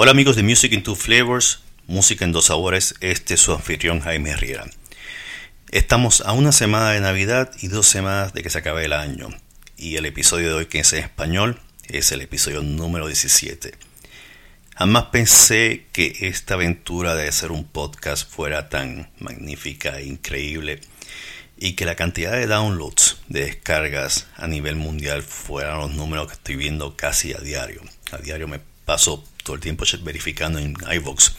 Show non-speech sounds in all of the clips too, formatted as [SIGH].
Hola amigos de Music in Two Flavors, Música en Dos Sabores, este es su anfitrión Jaime Riera. Estamos a una semana de Navidad y dos semanas de que se acabe el año, y el episodio de hoy que es en español es el episodio número 17. Jamás pensé que esta aventura de hacer un podcast fuera tan magnífica e increíble y que la cantidad de downloads, de descargas a nivel mundial fueran los números que estoy viendo casi a diario. A diario me paso todo el tiempo verificando en iVoox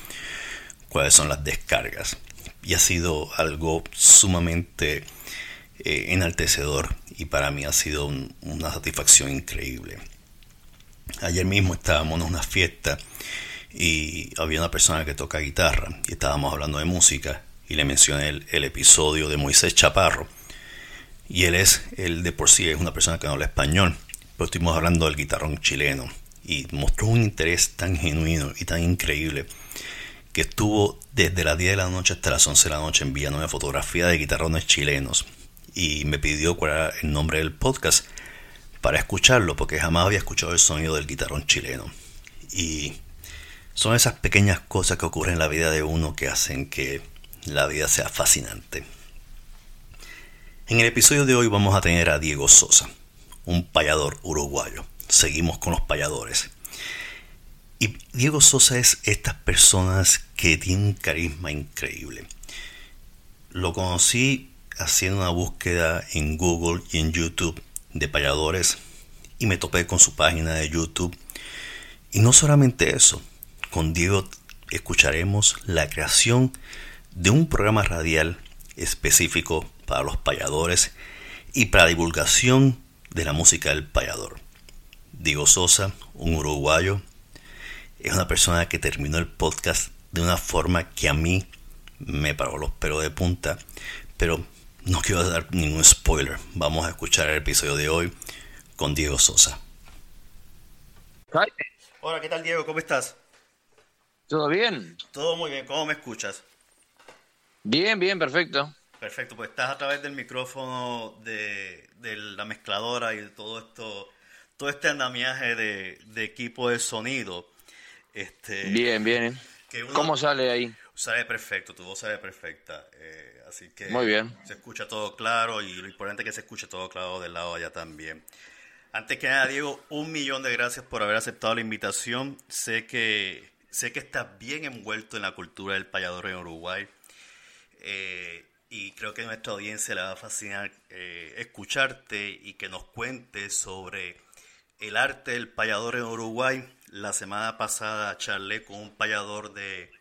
cuáles son las descargas. Y ha sido algo sumamente eh, enaltecedor y para mí ha sido una satisfacción increíble. Ayer mismo estábamos en una fiesta y había una persona que toca guitarra y estábamos hablando de música y le mencioné el, episodio de Moisés Chaparro. Y él es, él de por sí es una persona que no habla español, pero estuvimos hablando del guitarrón chileno y mostró un interés tan genuino y tan increíble que estuvo desde las 10 de la noche hasta las 11 de la noche enviándome fotografía de guitarrones chilenos y me pidió cuál era el nombre del podcast para escucharlo porque jamás había escuchado el sonido del guitarrón chileno y son esas pequeñas cosas que ocurren en la vida de uno que hacen que la vida sea fascinante. En el episodio de hoy vamos a tener a Diego Sosa, un payador uruguayo. Seguimos con los payadores. Y Diego Sosa es estas personas que tienen un carisma increíble. Lo conocí haciendo una búsqueda en Google y en YouTube de payadores y me topé con su página de YouTube. Y no solamente eso, con Diego escucharemos la creación de un programa radial específico para los payadores y para la divulgación de la música del payador. Diego Sosa, un uruguayo, es una persona que terminó el podcast de una forma que a mí me paró los pelos de punta, pero no quiero dar ningún spoiler. Vamos a escuchar el episodio de hoy con Diego Sosa. Hola, ¿qué tal Diego? ¿Cómo estás? ¿Todo bien? Todo muy bien. ¿Cómo me escuchas? Bien, bien, perfecto. Perfecto, pues estás a través del micrófono de, la mezcladora y de todo esto, todo este andamiaje de, equipo de sonido. Este, bien, bien. ¿Cómo sale ahí? Sale perfecto, tu voz sale perfecta. Eh, así que Muy bien. se escucha todo claro y lo importante es que se escuche todo claro del lado allá también. Antes que nada, Diego, un millón de gracias por haber aceptado la invitación. Sé que, sé que estás bien envuelto en la cultura del payador en Uruguay. Eh, y creo que a nuestra audiencia le va a fascinar eh, escucharte y que nos cuentes sobre el arte del payador en Uruguay. La semana pasada charlé con un payador de,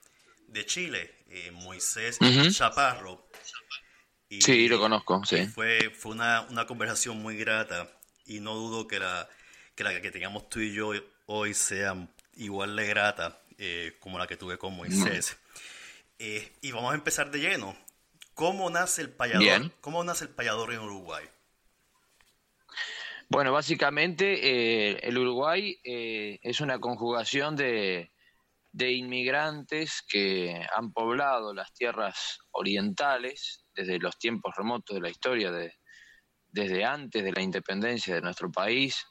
Chile, eh, Moisés Chaparro. sí, lo conozco, sí. Fue, fue una, conversación muy grata y no dudo que la que, la que tengamos tú y yo hoy sea igual de grata como la que tuve con Moisés. Eh, y vamos a empezar de lleno. ¿Cómo nace el payador? ¿Cómo nace el payador en Uruguay? Bueno, básicamente eh, el Uruguay eh, es una conjugación de, inmigrantes que han poblado las tierras orientales desde los tiempos remotos de la historia, desde antes de la independencia de nuestro país,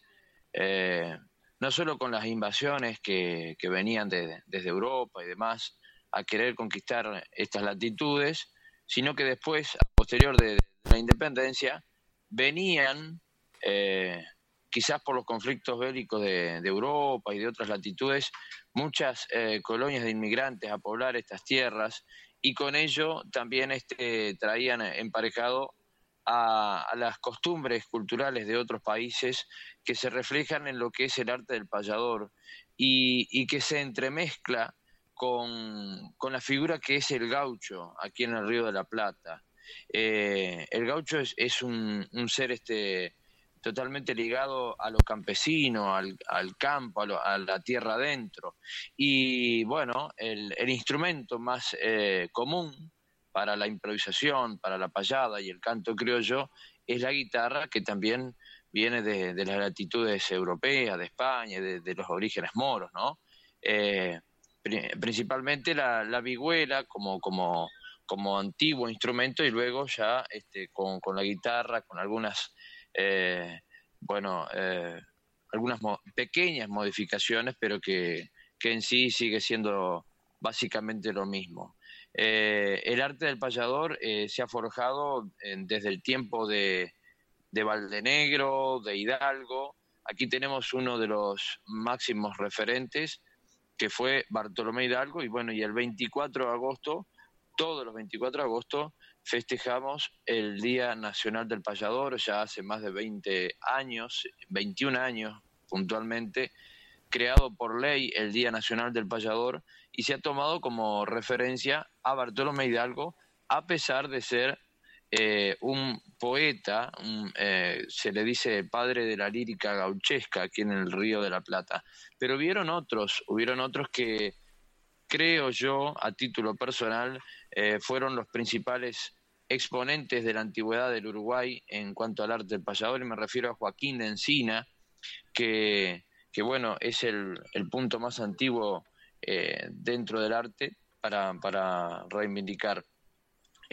no solo con las invasiones que, venían desde Europa y demás, a querer conquistar estas latitudes, sino que después, a posterior de, la independencia, venían, eh, quizás por los conflictos bélicos de, Europa y de otras latitudes, muchas eh, colonias de inmigrantes a poblar estas tierras y con ello también este, traían emparejado a, las costumbres culturales de otros países que se reflejan en lo que es el arte del payador y, que se entremezcla con, la figura que es el gaucho aquí en el Río de la Plata. Eh, el gaucho es, un, ser este, totalmente ligado a lo campesino, al, campo, a, la tierra adentro. Y bueno, el, instrumento más eh, común para la improvisación, para la payada y el canto criollo es la guitarra, que también viene de, las latitudes europeas, de España, de, de los orígenes moros, ¿no? Eh, principalmente la, la vihuela como, como, como antiguo instrumento y luego ya este, con, con la guitarra, con algunas, eh, bueno, eh, algunas pequeñas modificaciones, pero que, que en sí sigue siendo básicamente lo mismo. Eh, el arte del payador se ha forjado desde el tiempo de, de Valdenegro, de Hidalgo. Aquí tenemos uno de los máximos referentes, que fue Bartolomé Hidalgo, y bueno, y el 24 de agosto, todos los 24 de agosto, festejamos el Día Nacional del Payador, ya hace más de 20 años, 21 años puntualmente, creado por ley el Día Nacional del Payador y se ha tomado como referencia a Bartolomé Hidalgo, a pesar de ser eh, un poeta, eh, se le dice padre de la lírica gauchesca aquí en el Río de la Plata. Pero hubieron otros, hubieron otros que creo yo, a título personal, eh, fueron los principales exponentes de la antigüedad del Uruguay en cuanto al arte del payador, y me refiero a Joaquín de Encina, que, que bueno, es el, el punto más antiguo dentro del arte para, para reivindicar.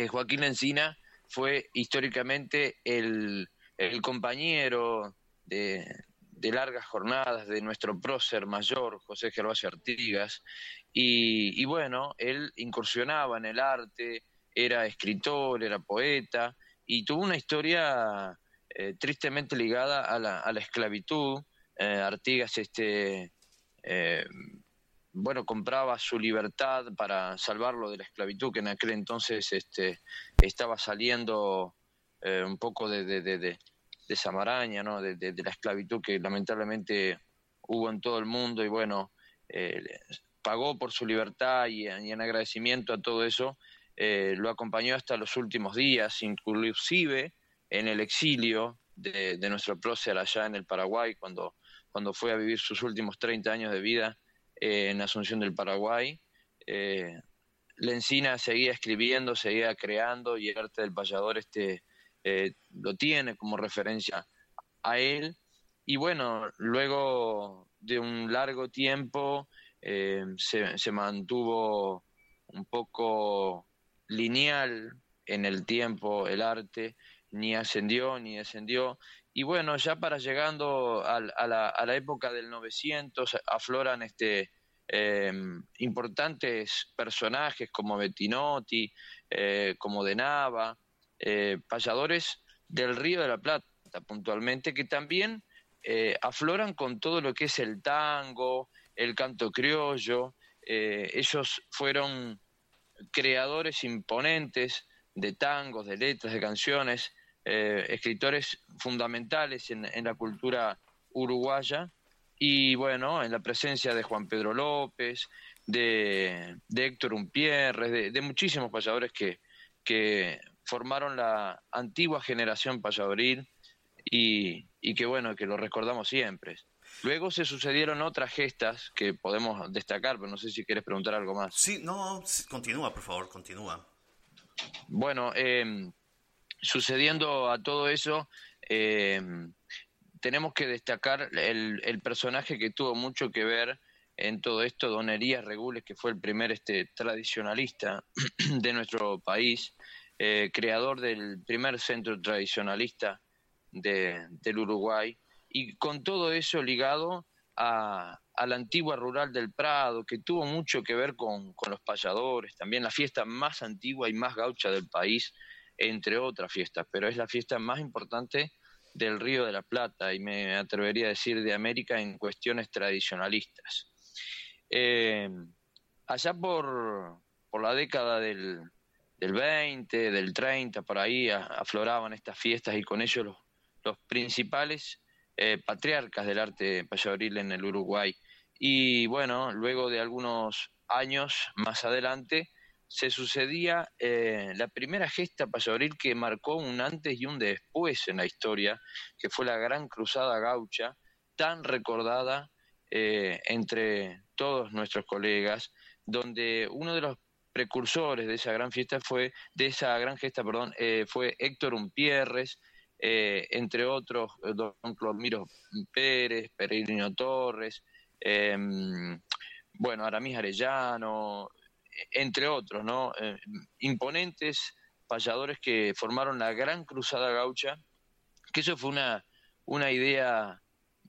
Joaquín Encina fue históricamente el, compañero de, largas jornadas de nuestro prócer mayor, José Gervasio Artigas, y, bueno, él incursionaba en el arte, era escritor, era poeta, y tuvo una historia eh, tristemente ligada a la, esclavitud. Eh, Artigas este, eh, bueno, compraba su libertad para salvarlo de la esclavitud, que en aquel entonces este, estaba saliendo un poco de, de, de, de, esa maraña, ¿no? de, la esclavitud que lamentablemente hubo en todo el mundo y bueno, pagó por su libertad y, en agradecimiento a todo eso, eh, lo acompañó hasta los últimos días, inclusive en el exilio de, nuestro prócer allá en el Paraguay, cuando, cuando fue a vivir sus últimos 30 años de vida eh, en Asunción del Paraguay. Eh, Lencina seguía escribiendo, seguía creando y el arte del payador este, eh, lo tiene como referencia a él. Y bueno, luego de un largo tiempo se, se mantuvo un poco lineal en el tiempo el arte, ni ascendió ni descendió, y bueno, ya para llegando a, la, a la, época del 900 afloran este, em, importantes personajes como Bettinotti, eh, como De Nava, eh, payadores del Río de la Plata puntualmente, que también eh, afloran con todo lo que es el tango, el canto criollo. ellos fueron creadores imponentes de tangos, de letras, de canciones, eh, escritores fundamentales en, la cultura uruguaya. Y bueno, en la presencia de Juan Pedro López, de, Héctor Umpierres, de, muchísimos payadores que, que formaron la antigua generación payadoril y, y que bueno, que lo recordamos siempre. Luego se sucedieron otras gestas que podemos destacar, pero no sé si quieres preguntar algo más. Sí, no, continúa, por favor, continúa. Bueno, eh, sucediendo a todo eso, eh, tenemos que destacar el, personaje que tuvo mucho que ver en todo esto, Don Elías Regules, que fue el primer este, tradicionalista [CLEARS THROAT] de nuestro país, eh, creador del primer centro tradicionalista del Uruguay, y con todo eso ligado a, la antigua rural del Prado, que tuvo mucho que ver con, con los payadores, también la fiesta más antigua y más gaucha del país, entre otras fiestas, pero es la fiesta más importante del Río de la Plata y me atrevería a decir de América en cuestiones tradicionalistas. Eh, allá por, por, la década del, del 20, del 30, por ahí afloraban estas fiestas y con ellos los, los principales eh, patriarcas del arte payadoril en el Uruguay. Y bueno, luego de algunos años más adelante, se sucedía eh, la primera gesta payadoril que marcó un antes y un después en la historia, que fue la Gran Cruzada Gaucha, tan recordada eh, entre todos nuestros colegas, donde uno de los precursores de esa gran fiesta fue, de esa gran gesta, perdón, fue Héctor Umpierres, entre otros, don Clomiro Pérez, Peregrino Torres, em, bueno, Aramis Arellano, entre otros, ¿no? Eh, imponentes payadores que formaron la Gran Cruzada Gaucha, que eso fue una, una idea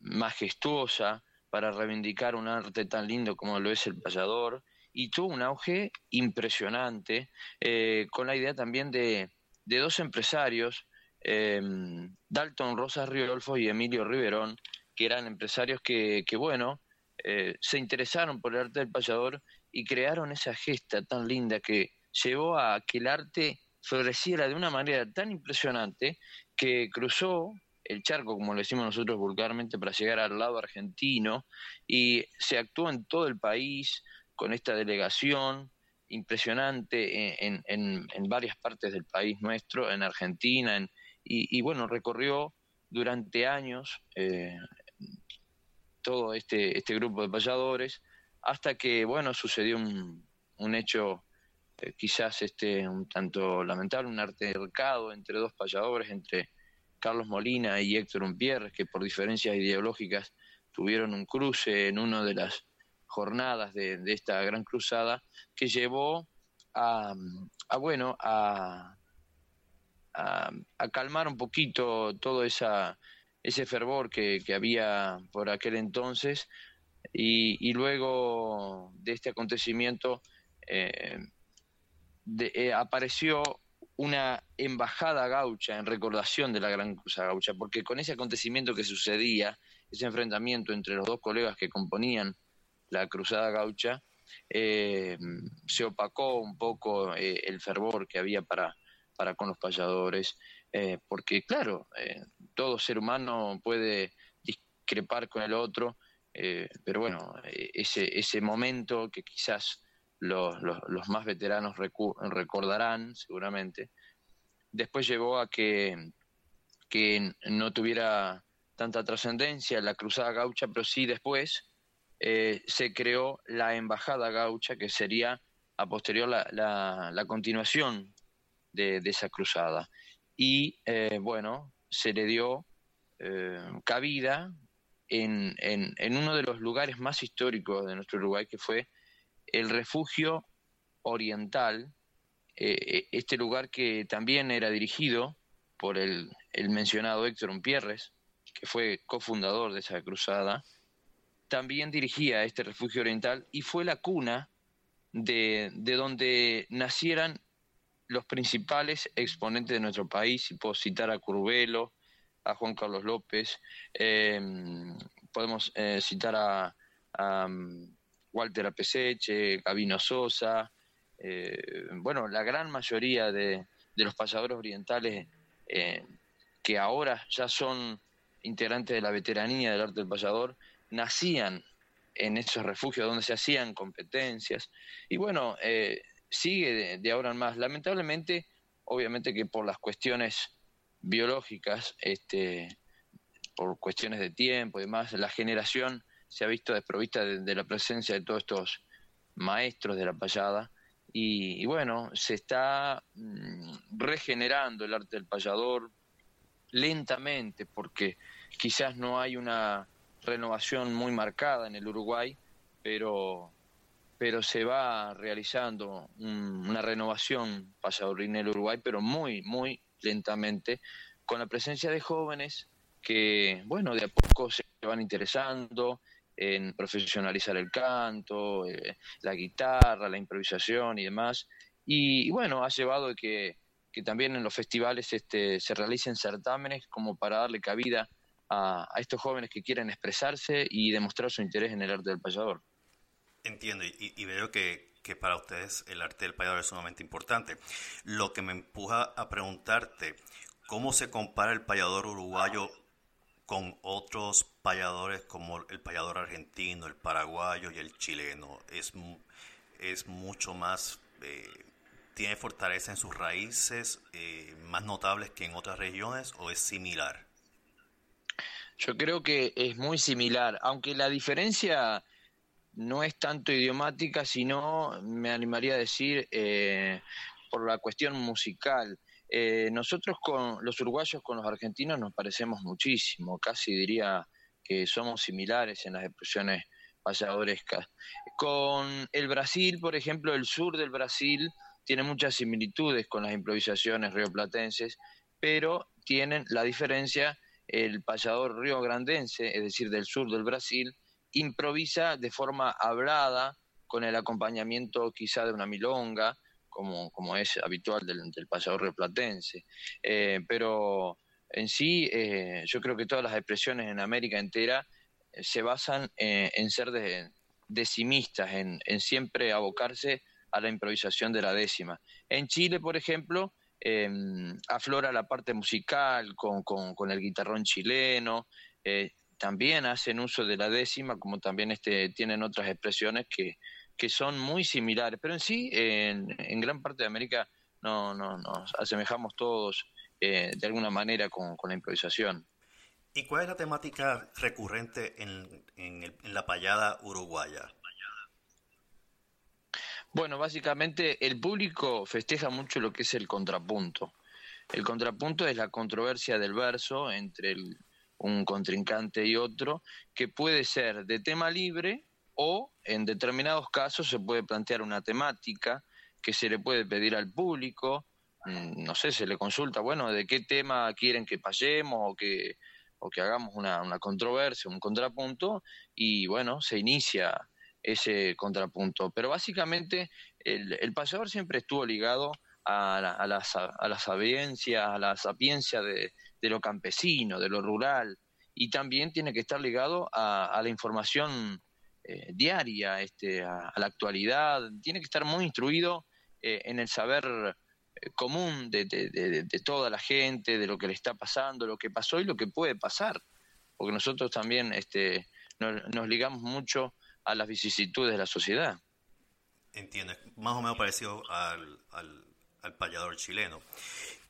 majestuosa para reivindicar un arte tan lindo como lo es el payador y tuvo un auge impresionante eh, con la idea también de, de dos empresarios, em, Dalton Rosas Riolfo y Emilio Riverón, que eran empresarios que, bueno, eh, se interesaron por el arte del payador y crearon esa gesta tan linda que llevó a que el arte floreciera de una manera tan impresionante que cruzó el charco, como le decimos nosotros vulgarmente, para llegar al lado argentino y se actuó en todo el país con esta delegación impresionante en, en, en varias partes del país nuestro, en Argentina, en, y, bueno, recorrió durante años eh, todo este, este grupo de payadores, hasta que, bueno, sucedió un, un hecho eh, quizás este un tanto lamentable, un altercado entre dos payadores, entre Carlos Molina y Héctor Umpierres, que por diferencias ideológicas tuvieron un cruce en una de las jornadas de, esta gran cruzada, que llevó a, bueno, a, a, calmar un poquito todo ese fervor que, había por aquel entonces, y, luego de este acontecimiento eh, eh, apareció una embajada gaucha en recordación de la Gran Cruzada Gaucha, porque con ese acontecimiento que sucedía, ese enfrentamiento entre los dos colegas que componían la Cruzada Gaucha, eh, se opacó un poco el fervor que había para, para con los payadores, porque claro, todo ser humano puede discrepar con el otro, pero bueno, ese, ese momento que quizás los, los, más veteranos recordarán seguramente, después llevó a que, que no tuviera tanta trascendencia la Cruzada Gaucha, pero sí después eh, se creó la Embajada Gaucha, que sería a posterior la, la, continuación de, esa cruzada. Y eh, bueno, se le dio eh, cabida en, en, uno de los lugares más históricos de nuestro Uruguay, que fue el refugio oriental, eh, este lugar que también era dirigido por el, mencionado Héctor Umpierres, que fue cofundador de esa cruzada, también dirigía este refugio oriental y fue la cuna de, donde nacieran los principales exponentes de nuestro país, y puedo citar a Curvelo, a Juan Carlos López, eh, podemos citar a, Walter Apeseche, Gabino Sosa, eh, bueno, la gran mayoría de, los pasadores orientales eh, que ahora ya son integrantes de la veteranía del arte del payador, nacían en esos refugios donde se hacían competencias. Y bueno, eh, sigue de, ahora en más. Lamentablemente, obviamente que por las cuestiones biológicas, este, por cuestiones de tiempo y demás, la generación se ha visto desprovista de, la presencia de todos estos maestros de la payada. Y, bueno, se está mm, regenerando el arte del payador lentamente, porque quizás no hay una renovación muy marcada en el Uruguay, pero, pero se va realizando una renovación payadorina en el Uruguay, pero muy, muy lentamente, con la presencia de jóvenes que, bueno, de a poco se van interesando, en profesionalizar el canto, eh, la guitarra, la improvisación y demás. Y, bueno, ha llevado a que, también en los festivales este, se realicen certámenes como para darle cabida a, estos jóvenes que quieren expresarse y demostrar su interés en el arte del payador. Entiendo, y, veo que, que, para ustedes el arte del payador es sumamente importante. Lo que me empuja a preguntarte, ¿cómo se compara el payador uruguayo con otros payadores como el payador argentino, el paraguayo y el chileno. Es, es mucho más, eh, tiene fortaleza en sus raíces, eh, más notables que en otras regiones o es similar. Yo creo que es muy similar, aunque la diferencia no es tanto idiomática, sino, me animaría a decir, eh, por la cuestión musical. Eh, nosotros con los uruguayos con los argentinos nos parecemos muchísimo, casi diría que somos similares en las expresiones payadorescas. Con el Brasil, por ejemplo, el sur del Brasil tiene muchas similitudes con las improvisaciones rioplatenses, pero tienen la diferencia el payador río grandense, es decir, del sur del Brasil, improvisa de forma hablada, con el acompañamiento quizá de una milonga, como, como es habitual del, del payador replatense. Eh, pero en sí, eh, yo creo que todas las expresiones en América entera eh, se basan en ser decimistas, en, siempre abocarse a la improvisación de la décima. En Chile, por ejemplo, em, aflora la parte musical con, con, el guitarrón chileno, también hacen uso de la décima, como también este, tienen otras expresiones que, que son muy similares, pero en sí, en, en gran parte de América no, no, nos asemejamos todos eh, de alguna manera con, la improvisación. ¿Y cuál es la temática recurrente en, en, la payada uruguaya? Bueno, básicamente el público festeja mucho lo que es el contrapunto. El contrapunto es la controversia del verso entre un contrincante y otro, que puede ser de tema libre o en determinados casos se puede plantear una temática que se le puede pedir al público, mm, no sé, se le consulta, bueno, de qué tema quieren que pasemos o que, o que hagamos una, una controversia, un contrapunto, y bueno, se inicia ese contrapunto. Pero básicamente el, el payador siempre estuvo ligado a la, a, las, a la sabiencia, a la sapiencia de, de, lo campesino, de lo rural, y también tiene que estar ligado a, a la información eh, diaria, este, a, la actualidad, tiene que estar muy instruido eh, en el saber eh, común de, de, toda la gente, de lo que le está pasando, lo que pasó y lo que puede pasar, porque nosotros también este, nos, ligamos mucho a las vicisitudes de la sociedad. Entiendo, más o menos parecido al, al, al payador chileno.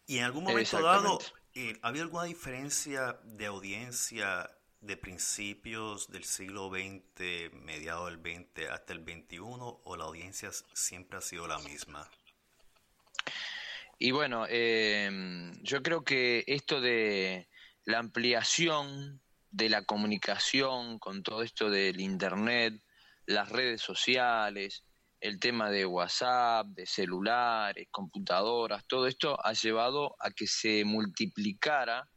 Y en algún momento dado, ¿había alguna diferencia de audiencia de principios del siglo XX, mediados del XX hasta el XXI, o la audiencia siempre ha sido la misma? Y bueno, eh, yo creo que esto de la ampliación de la comunicación con todo esto del Internet, las redes sociales, el tema de WhatsApp, de celulares, computadoras, todo esto ha llevado a que se multiplicara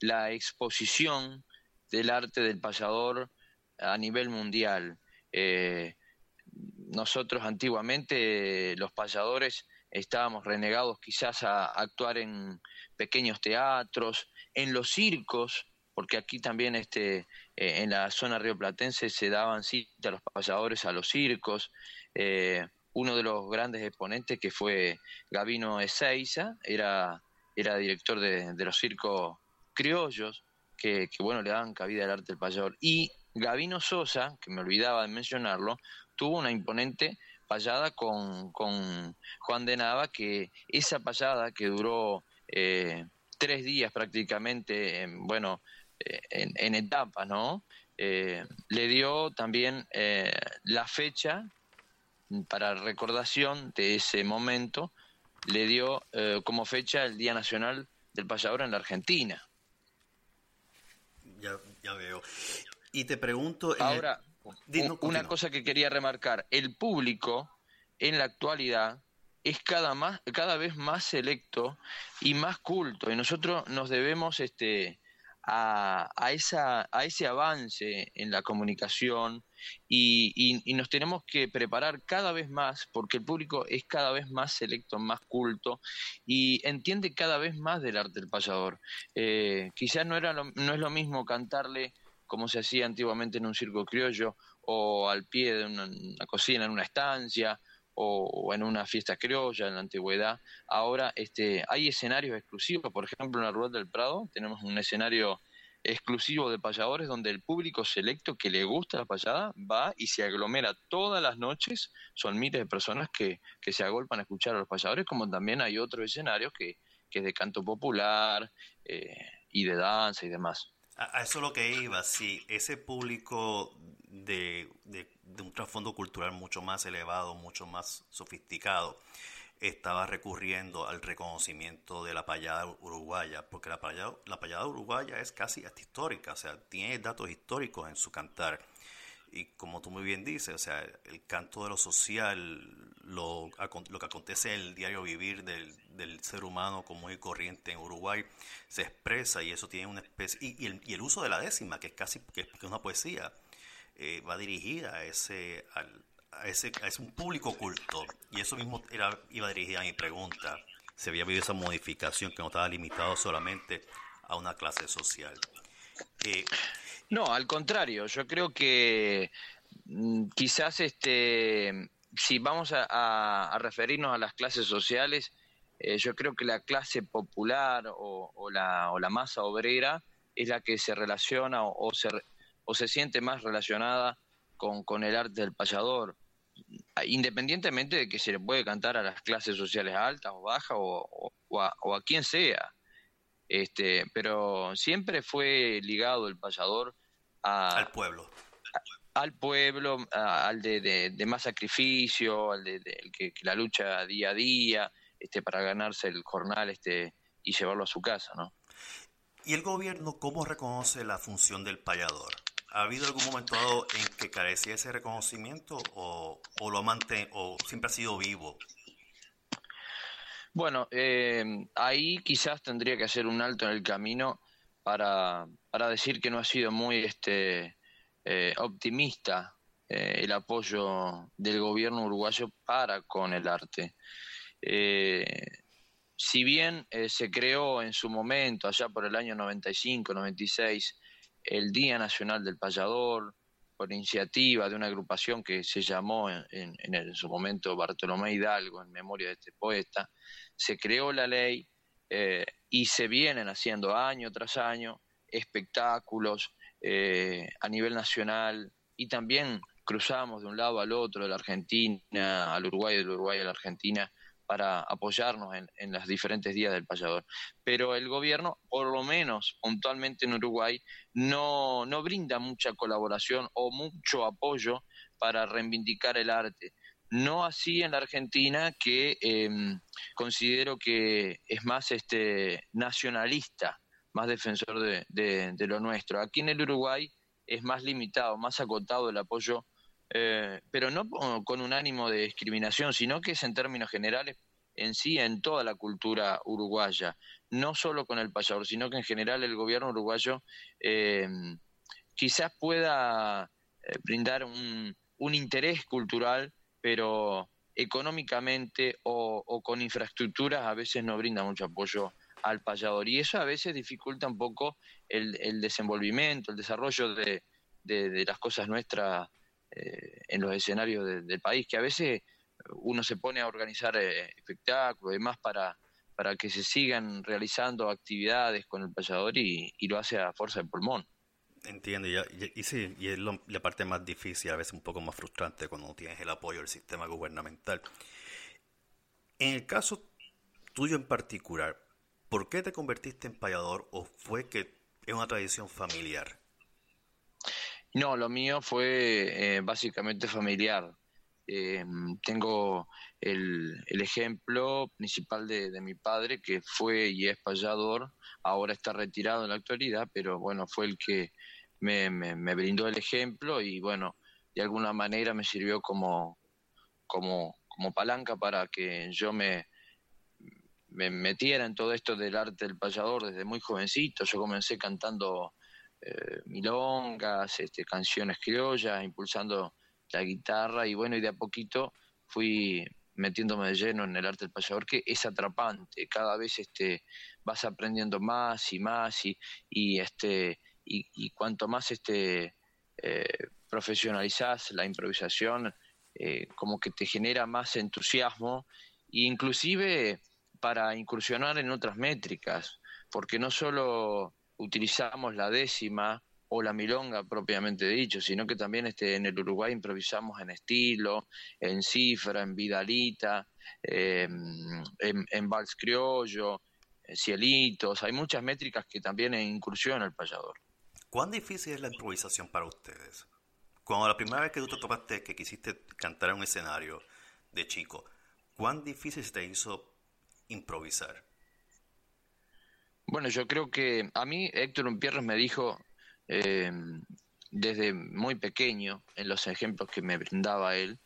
la exposición del arte del payador a nivel mundial. Eh, nosotros antiguamente, los payadores, estábamos renegados quizás a, actuar en pequeños teatros, en los circos, porque aquí también este, eh, en la zona rioplatense se daban cita a los payadores a los circos. Eh, uno de los grandes exponentes que fue Gavino Ezeiza, era, era director de, de los circos criollos, que, bueno, le daban cabida al arte del payador. Y Gavino Sosa, que me olvidaba de mencionarlo, tuvo una imponente payada con, con Juan de Nava, que esa payada que duró eh, tres días prácticamente, en, bueno, eh, en, etapas, ¿no? Eh, le dio también la fecha para recordación de ese momento, le dio como fecha el Día Nacional del Payador en la Argentina ya, veo. Y te pregunto... Ahora, una cosa que quería remarcar, el público en la actualidad es cada, más, cada vez más selecto y más culto, y nosotros nos debemos este, a, a, esa, a ese avance en la comunicación y, y, nos tenemos que preparar cada vez más porque el público es cada vez más selecto, más culto y entiende cada vez más del arte del payador. Eh, quizás no, era no es lo mismo cantarle como se hacía antiguamente en un circo criollo o al pie de una, cocina en una estancia o, en una fiesta criolla en la antigüedad. Ahora este, hay escenarios exclusivos, por ejemplo en la Rueda del Prado tenemos un escenario exclusivo de payadores donde el público selecto que le gusta la payada va y se aglomera todas las noches. Son miles de personas que, que se agolpan a escuchar a los payadores, como también hay otros escenarios que, que es de canto popular eh, y de danza y demás. A, eso es lo que iba, sí, ese público de, de, de un trasfondo cultural mucho más elevado, mucho más sofisticado estaba recurriendo al reconocimiento de la payada uruguaya, porque la payada, la payada uruguaya es casi hasta histórica, o sea, tiene datos históricos en su cantar. Y como tú muy bien dices, o sea, el canto de lo social, lo, lo que acontece en el diario vivir del, del, ser humano común y corriente en Uruguay, se expresa y eso tiene una especie... Y, el, y el, uso de la décima, que es casi que es una poesía, eh, va dirigida a ese, a ese, a un público culto. Y eso mismo era, iba dirigida a mi pregunta. Se había habido esa modificación que no estaba limitado solamente a una clase social. Eh, no, al contrario, yo creo que mm, quizás este si vamos a, referirnos a las clases sociales, eh, yo creo que la clase popular o, la, o, la, masa obrera es la que se relaciona o, se, o se siente más relacionada con, con el arte del payador, independientemente de que se le puede cantar a las clases sociales altas o bajas o, a, quien sea. Este, pero siempre fue ligado el payador al pueblo al pueblo, al de, más sacrificio, al de, que, la lucha día a día, este, para ganarse el jornal este, y llevarlo a su casa, ¿no? ¿Y el gobierno cómo reconoce la función del payador? ¿Ha habido algún momento dado en que carecía ese reconocimiento o, o lo mantén, o siempre ha sido vivo? Bueno, eh, ahí quizás tendría que hacer un alto en el camino para, para decir que no ha sido muy este eh, optimista eh, el apoyo del gobierno uruguayo para con el arte. Si bien se creó en su momento, allá por el año 95-96, el Día Nacional del Payador, por iniciativa de una agrupación que se llamó en, en, su momento Bartolomé Hidalgo, en memoria de este poeta, se creó la ley y se vienen haciendo año tras año espectáculos, eh, a nivel nacional y también cruzamos de un lado al otro, de la Argentina al Uruguay, del Uruguay a la Argentina, para apoyarnos en, en los diferentes días del payador. Pero el gobierno, por lo menos puntualmente en Uruguay, no, no brinda mucha colaboración o mucho apoyo para reivindicar el arte. No así en la Argentina, que em, considero que es más este, nacionalista más defensor de, de, lo nuestro. Aquí en el Uruguay es más limitado, más acotado el apoyo, eh, pero no con un ánimo de discriminación, sino que es en términos generales en sí, en toda la cultura uruguaya, no solo con el payador, sino que en general el gobierno uruguayo eh, quizás pueda eh, brindar un, interés cultural, pero económicamente o, con infraestructuras a veces no brinda mucho apoyo al payador. Y eso a veces dificulta un poco el, el desenvolvimiento, el desarrollo de, de, las cosas nuestras en los escenarios del país, que a veces uno se pone a organizar eh, espectáculos y demás para, para que se sigan realizando actividades con el payador y, lo hace a fuerza de pulmón. Entiendo, y, sí, y es la parte más difícil, a veces un poco más frustrante cuando no tienes el apoyo del sistema gubernamental. En el caso tuyo en particular, ¿Por qué te convertiste en payador o fue que es una tradición familiar? No, lo mío fue eh, básicamente familiar. Eh, tengo el, ejemplo principal de, mi padre, que fue y es payador, ahora está retirado en la actualidad, pero bueno, fue el que me, me, brindó el ejemplo y bueno, de alguna manera me sirvió como, como, como palanca para que yo me, me metiera en todo esto del arte del payador desde muy jovencito. Yo comencé cantando eh, milongas, este, canciones criollas, impulsando la guitarra y bueno, y de a poquito fui metiéndome de lleno en el arte del payador que es atrapante, cada vez este vas aprendiendo más y más y, y este y, cuanto más este eh, la improvisación eh, como que te genera más entusiasmo e inclusive para incursionar en otras métricas, porque no solo utilizamos la décima o la milonga propiamente dicho, sino que también este, en el Uruguay improvisamos en estilo, en cifra, en vidalita, em, en, vals criollo, en cielitos, hay muchas métricas que también incursiona el payador. ¿Cuán difícil es la improvisación para ustedes? Cuando la primera vez que tú te topaste que quisiste cantar en un escenario de chico, ¿cuán difícil te hizo improvisar? Bueno, yo creo que a mí Héctor Umpierres me dijo eh, desde muy pequeño, en los ejemplos que me brindaba él,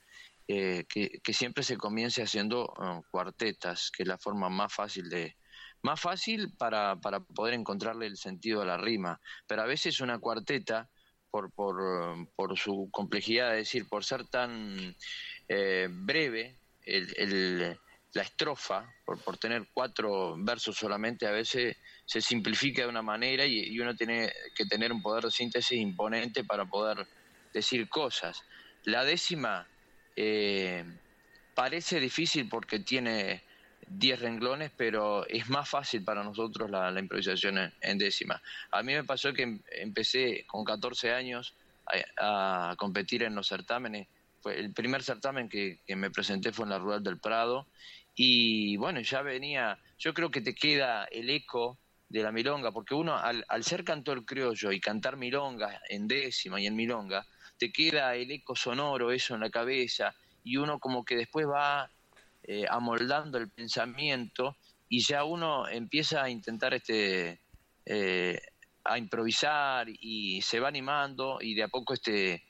eh, que, siempre se comience haciendo uh, cuartetas, que es la forma más fácil de, más fácil para, para poder encontrarle el sentido a la rima. Pero a veces una cuarteta por, por, su complejidad, es decir, por ser tan eh, breve el, la estrofa, por, por tener cuatro versos solamente, a veces se simplifica de una manera y, uno tiene que tener un poder de síntesis imponente para poder decir cosas. La décima eh, parece difícil porque tiene diez renglones, pero es más fácil para nosotros la, improvisación en, décima. A mí me pasó que em, empecé con 14 años a, competir en los certámenes. El primer certamen que, que, me presenté fue en la Rural del Prado y bueno, ya venía, yo creo que te queda el eco de la milonga, porque uno al, al ser cantor criollo y cantar milonga en décima y en milonga, te queda el eco sonoro, eso en la cabeza, y uno como que después va eh, amoldando el pensamiento y ya uno empieza a intentar este eh, a improvisar y se va animando y de a poco este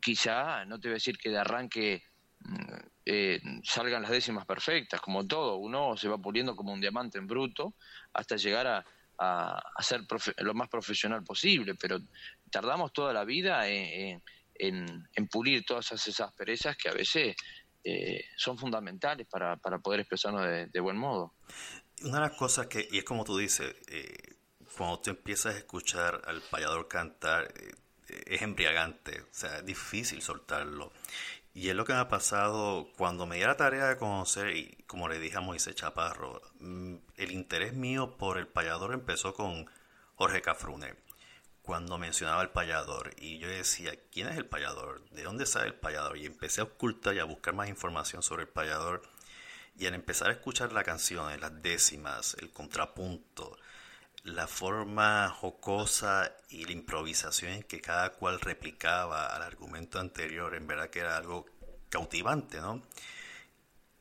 quizá no te voy a decir que de arranque mm, eh, salgan las décimas perfectas, como todo, uno se va puliendo como un diamante en bruto hasta llegar a, a, ser lo más profesional posible, pero tardamos toda la vida en, en, pulir todas esas perezas que a veces eh, son fundamentales para, para poder expresarnos de, buen modo. Una de las cosas que, y es como tú dices, eh, cuando tú empiezas a escuchar al payador cantar, es embriagante, o sea, es difícil soltarlo. Y es lo que me ha pasado cuando me di la tarea de conocer, y como le dije a Moisés Chaparro, mm, el interés mío por el payador empezó con Jorge Cafrune, cuando mencionaba el payador. Y yo decía, ¿quién es el payador? ¿De dónde sale el payador? Y empecé a ocultar y a buscar más información sobre el payador. Y al empezar a escuchar la canción, las décimas, el contrapunto, la forma jocosa y la improvisación que cada cual replicaba al argumento anterior, en verdad que era algo cautivante, ¿no?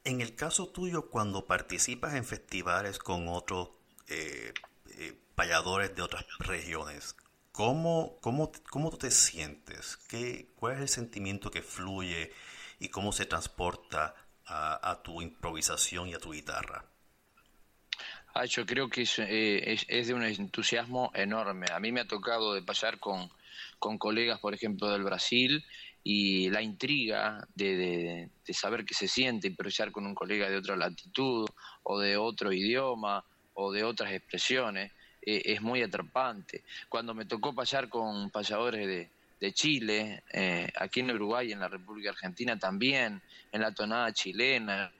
En el caso tuyo, cuando participas en festivales con otros eh, eh, payadores de otras regiones, ¿cómo, cómo, cómo te sientes? ¿Qué, ¿Cuál es el sentimiento que fluye y cómo se transporta a tu improvisación y a tu guitarra? Ah, yo creo que eh, es, es, de un entusiasmo enorme. A mí me ha tocado de pasar con, con colegas, por ejemplo, del Brasil y la intriga de, de, saber qué se siente improvisar con un colega de otra latitud o de otro idioma o de otras expresiones eh, es muy atrapante. Cuando me tocó pasar con payadores de, de Chile, eh, aquí en Uruguay, en la República Argentina también, en la tonada chilena,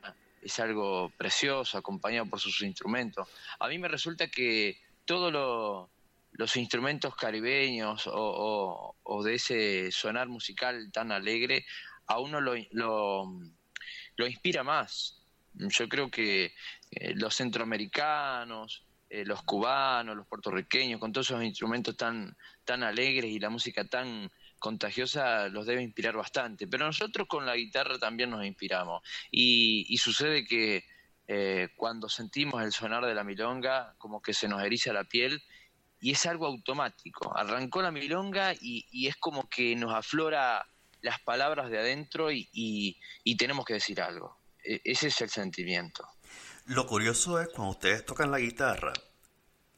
es algo precioso, acompañado por sus instrumentos. A mí me resulta que todos los instrumentos caribeños o, de ese sonar musical tan alegre a uno lo, lo, inspira más. Yo creo que eh, los centroamericanos, eh, los cubanos, los puertorriqueños, con todos esos instrumentos tan, tan alegres y la música tan contagiosa los debe inspirar bastante, pero nosotros con la guitarra también nos inspiramos. Y, sucede que eh, cuando sentimos el sonar de la milonga como que se nos eriza la piel y es algo automático, arrancó la milonga y, es como que nos aflora las palabras de adentro y, tenemos que decir algo, e, ese es el sentimiento. Lo curioso es cuando ustedes tocan la guitarra,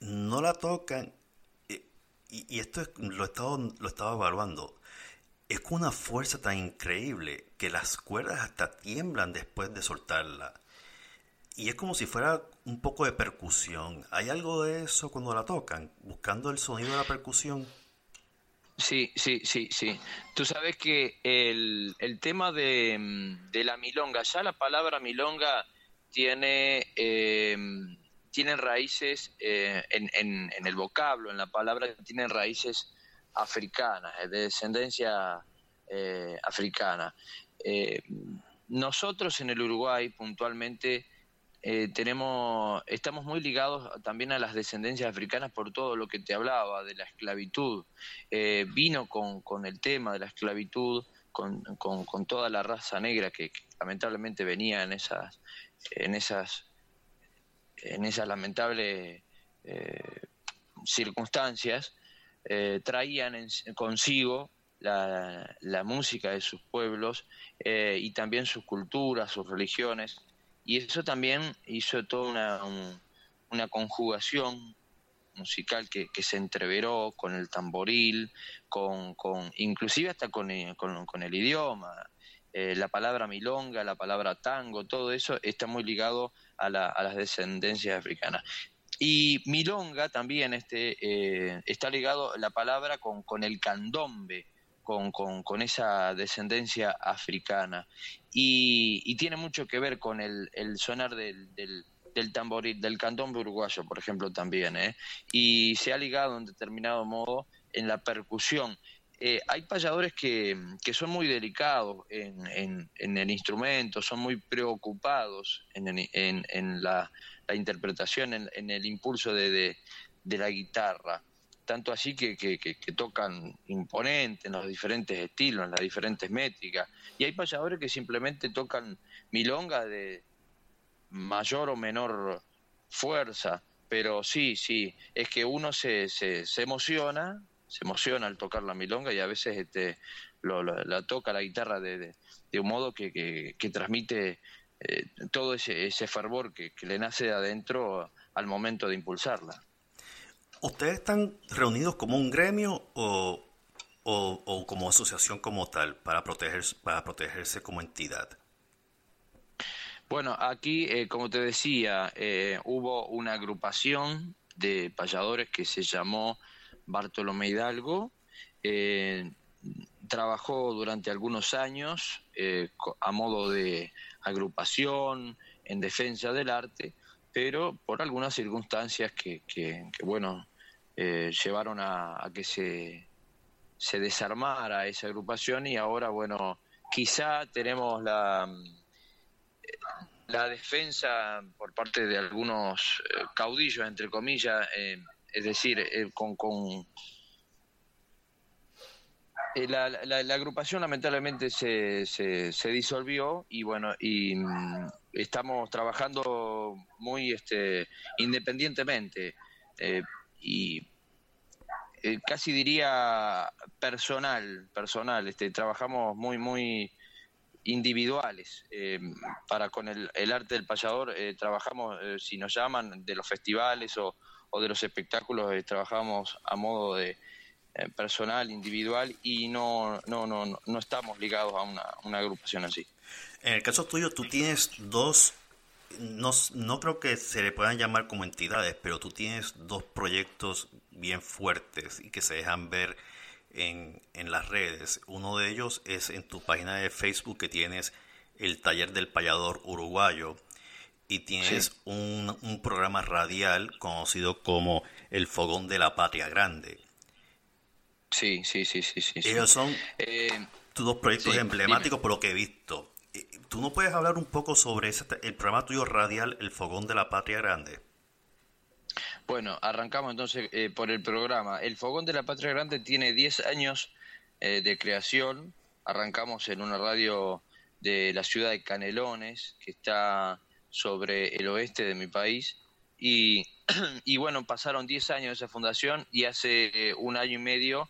no la tocan y, esto lo, he estado, lo estaba evaluando, es con una fuerza tan increíble que las cuerdas hasta tiemblan después de soltarla. Y es como si fuera un poco de percusión. ¿Hay algo de eso cuando la tocan? Buscando el sonido de la percusión. Sí, sí, sí, sí. Tú sabes que el, el tema de, de, la milonga, ya la palabra milonga tiene eh, tienen raíces eh, en, el vocablo, en la palabra, tienen raíces africanas, eh, de descendencia eh, africana. nosotros en el Uruguay puntualmente tenemos, estamos muy ligados también a las descendencias africanas por todo lo que te hablaba de la esclavitud. vino con, el tema de la esclavitud, con toda la raza negra que, que, lamentablemente venía en esas, en esas en esas lamentables eh, circunstancias, eh, traían consigo la, música de sus pueblos eh, y también sus culturas, sus religiones, y eso también hizo toda una, una conjugación musical que, se entreveró con el tamboril, con, con inclusive hasta con, eh, con, el idioma. Eh, la palabra milonga, la palabra tango, todo eso está muy ligado a, la, a las descendencias africanas. Y milonga también este, eh, está ligado la palabra con, con el candombe, con, con, esa descendencia africana. Y, tiene mucho que ver con el, sonar del, del, del tamboril, del candombe uruguayo, por ejemplo, también. ¿eh? Y se ha ligado en determinado modo en la percusión. Eh, hay payadores que, que, son muy delicados en, en, el instrumento, son muy preocupados en, en la, interpretación, en, el impulso de, de, la guitarra. Tanto así que, que, tocan imponente en los diferentes estilos, en las diferentes métricas. Y hay payadores que simplemente tocan milonga de mayor o menor fuerza. Pero sí, sí, es que uno se, se emociona se emociona al tocar la milonga y a veces este, la toca la guitarra de, de, un modo que, que, transmite eh, todo ese, ese fervor que, le nace de adentro al momento de impulsarla. ¿Ustedes están reunidos como un gremio o, o, como asociación como tal para, proteger, para protegerse como entidad? Bueno, aquí, eh, como te decía, eh, hubo una agrupación de payadores que se llamó Bartolomé Hidalgo. Eh, trabajó durante algunos años eh, a modo de agrupación en defensa del arte, pero por algunas circunstancias que, bueno, eh, llevaron a, que se, se desarmara esa agrupación y ahora, bueno, quizá tenemos la, la defensa por parte de algunos caudillos, entre comillas, es decir, eh, con, con eh, la, la, agrupación lamentablemente se, se, disolvió y bueno y mm, estamos trabajando muy este independientemente eh, y casi diría personal personal este trabajamos muy muy individuales para con el, el, arte del payador trabajamos si nos llaman de los festivales o, o de los espectáculos eh, trabajamos a modo de eh, personal, individual y no, no, no, no estamos ligados a una, una, agrupación así. En el caso tuyo, tú tienes dos, no, no creo que se le puedan llamar como entidades, pero tú tienes dos proyectos bien fuertes y que se dejan ver en, en las redes. Uno de ellos es en tu página de Facebook que tienes el taller del payador uruguayo, y tienes un, un, programa radial conocido como El Fogón de la Patria Grande. Sí, sí, sí, sí. sí Ellos son eh, tus dos proyectos emblemáticos por lo que he visto. Eh, ¿Tú no puedes hablar un poco sobre ese, el programa tuyo radial El Fogón de la Patria Grande? Bueno, arrancamos entonces eh, por el programa. El Fogón de la Patria Grande tiene 10 años de creación. Arrancamos en una radio de la ciudad de Canelones, que está sobre el oeste de mi país. Y, [CLEARS THROAT] y bueno, pasaron 10 años de esa fundación y hace eh, un año y medio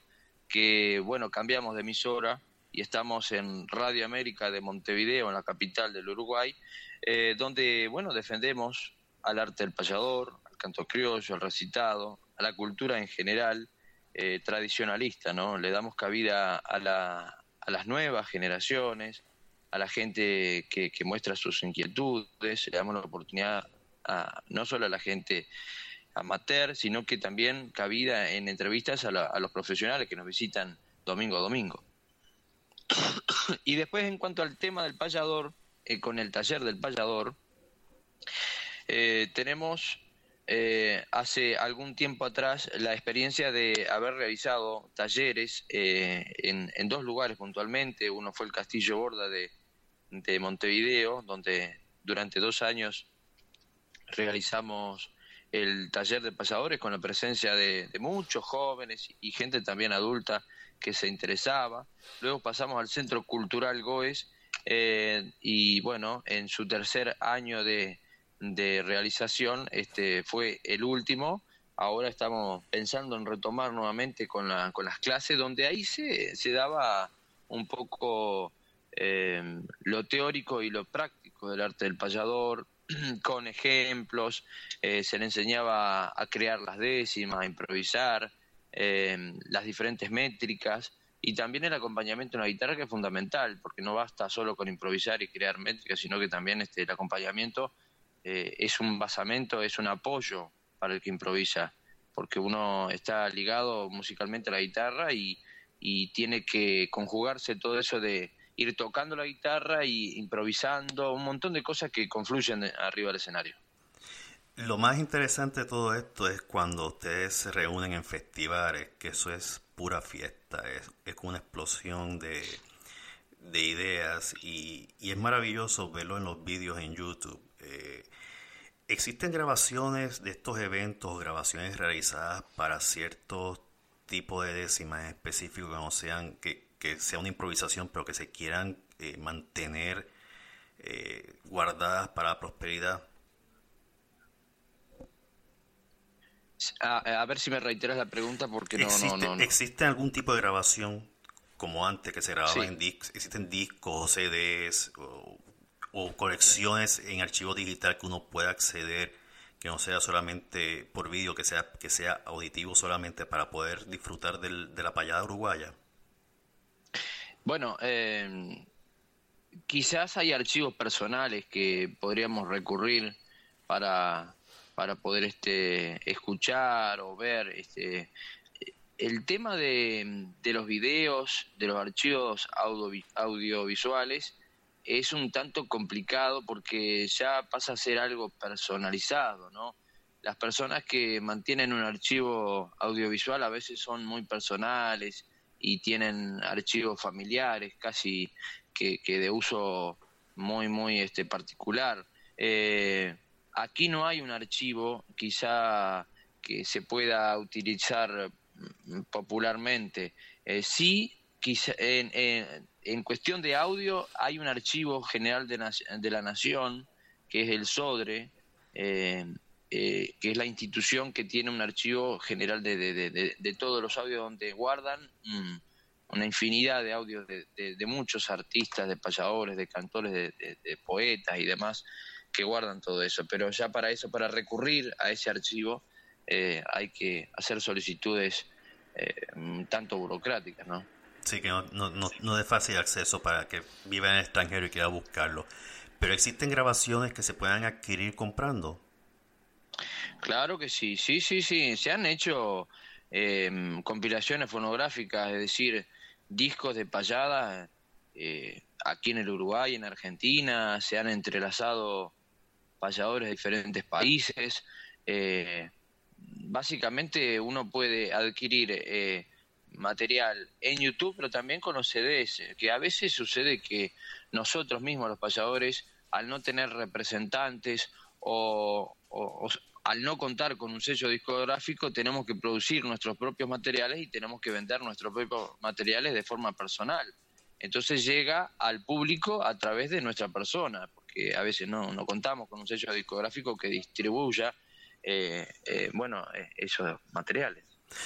que, bueno, cambiamos de emisora y estamos en Radio América de Montevideo, en la capital del Uruguay, eh, donde, bueno, defendemos al arte del payador, al canto criollo, al recitado, a la cultura en general eh, tradicionalista, ¿no? Le damos cabida a, la, a las nuevas generaciones, a la gente que, muestra sus inquietudes, le damos la oportunidad a, no solo a la gente amateur, sino que también cabida en entrevistas a, los profesionales que nos visitan domingo a domingo. [COUGHS] y después en cuanto al tema del payador, eh, con el taller del payador, eh, tenemos eh, hace algún tiempo atrás la experiencia de haber realizado talleres en, en, dos lugares puntualmente. Uno fue el Castillo Borda de, de Montevideo, donde durante dos años realizamos el taller de pasadores con la presencia de, muchos jóvenes y gente también adulta que se interesaba. Luego pasamos al Centro Cultural Goes eh, y bueno, en su tercer año de, de, realización este fue el último. Ahora estamos pensando en retomar nuevamente con, la, con las clases, donde ahí se, se daba un poco eh, lo teórico y lo práctico del arte del payador, [CLEARS THROAT] con ejemplos, eh, se le enseñaba a crear las décimas, a improvisar, eh, las diferentes métricas y también el acompañamiento en la guitarra que es fundamental, porque no basta solo con improvisar y crear métricas, sino que también este, el acompañamiento eh, es un basamento, es un apoyo para el que improvisa, porque uno está ligado musicalmente a la guitarra y, y tiene que conjugarse todo eso de ir tocando la guitarra y improvisando, un montón de cosas que confluyen arriba del escenario. Lo más interesante de todo esto es cuando ustedes se reúnen en festivales, que eso es pura fiesta, es, una explosión de, de ideas y, y, es maravilloso verlo en los vídeos en YouTube. Eh, ¿Existen grabaciones de estos eventos, grabaciones realizadas para ciertos tipos de décimas específicos que no sean, que, que sea una improvisación, pero que se quieran eh, mantener eh, guardadas para la prosperidad? A, ver si me reiteras la pregunta porque no, ¿Existe, no, no, ¿Existe algún tipo de grabación como antes que se grababa en discos? ¿Existen discos o CDs o, o, colecciones en archivo digital que uno pueda acceder que no sea solamente por vídeo, que sea, que sea auditivo solamente para poder disfrutar del, de la payada uruguaya? Bueno, eh, quizás hay archivos personales que podríamos recurrir para, para poder este, escuchar o ver. Este, el tema de, de los videos, de los archivos audio, audiovisuales, es un tanto complicado porque ya pasa a ser algo personalizado, ¿no? Las personas que mantienen un archivo audiovisual a veces son muy personales y tienen archivos familiares casi que, de uso muy, muy este, particular. Eh, aquí no hay un archivo quizá que se pueda utilizar popularmente. Eh, sí, quizá, en, en, cuestión de audio hay un archivo general de, de la Nación, que es el SODRE, eh, eh, que es la institución que tiene un archivo general de, de, todos los audios donde guardan mm, una infinidad de audios de, muchos artistas, de payadores, de cantores, de, poetas y demás que guardan todo eso. Pero ya para eso, para recurrir a ese archivo, eh, hay que hacer solicitudes eh, tanto burocráticas, ¿no? Sí, que no, no, no, no de fácil acceso para que viva en el extranjero y quiera buscarlo. Pero existen grabaciones que se puedan adquirir comprando. Claro que sí, sí, sí, sí. Se han hecho em, compilaciones fonográficas, es decir, discos de payada eh, aquí en el Uruguay, en Argentina, se han entrelazado payadores de diferentes países. Eh, básicamente uno puede adquirir eh, material en YouTube, pero también con los CDs, que a veces sucede que nosotros mismos, los payadores, al no tener representantes o, al no contar con un sello discográfico, tenemos que producir nuestros propios materiales y tenemos que vender nuestros propios materiales de forma personal. Entonces llega al público a través de nuestra persona, porque a veces no, no contamos con un sello discográfico que distribuya eh, eh, bueno, eh, esos materiales.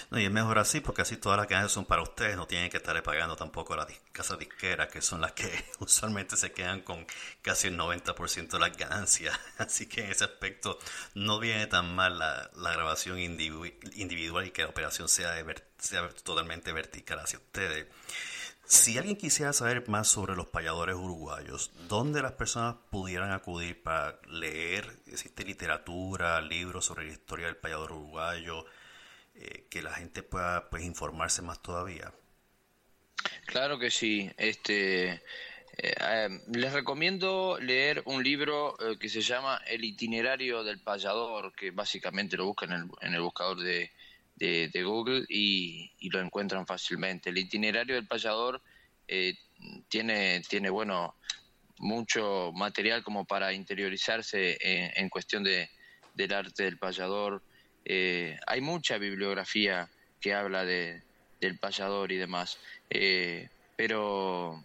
No, y es mejor así porque así todas las ganancias son para ustedes, no tienen que estarle pagando tampoco las casas disqueras, que son las que [LAUGHS] usualmente se quedan con casi el 90% de las ganancias. [LAUGHS] Así que en ese aspecto no viene tan mal la, la grabación individual y que la operación sea, sea totalmente vertical hacia ustedes. Si alguien quisiera saber más sobre los payadores uruguayos, ¿dónde las personas pudieran acudir para leer? ¿Existe literatura, libros sobre la historia del payador uruguayo? Eh, que la gente pueda pues informarse más todavía. Claro que sí. Este, eh, eh, les recomiendo leer un libro que se llama El itinerario del payador, que básicamente lo buscan en el, en el buscador de, de, Google y, lo encuentran fácilmente. El itinerario del payador tiene, tiene, bueno, mucho material como para interiorizarse en, en cuestión de, del arte del payador, eh, hay mucha bibliografía que habla de, del payador y demás, eh, pero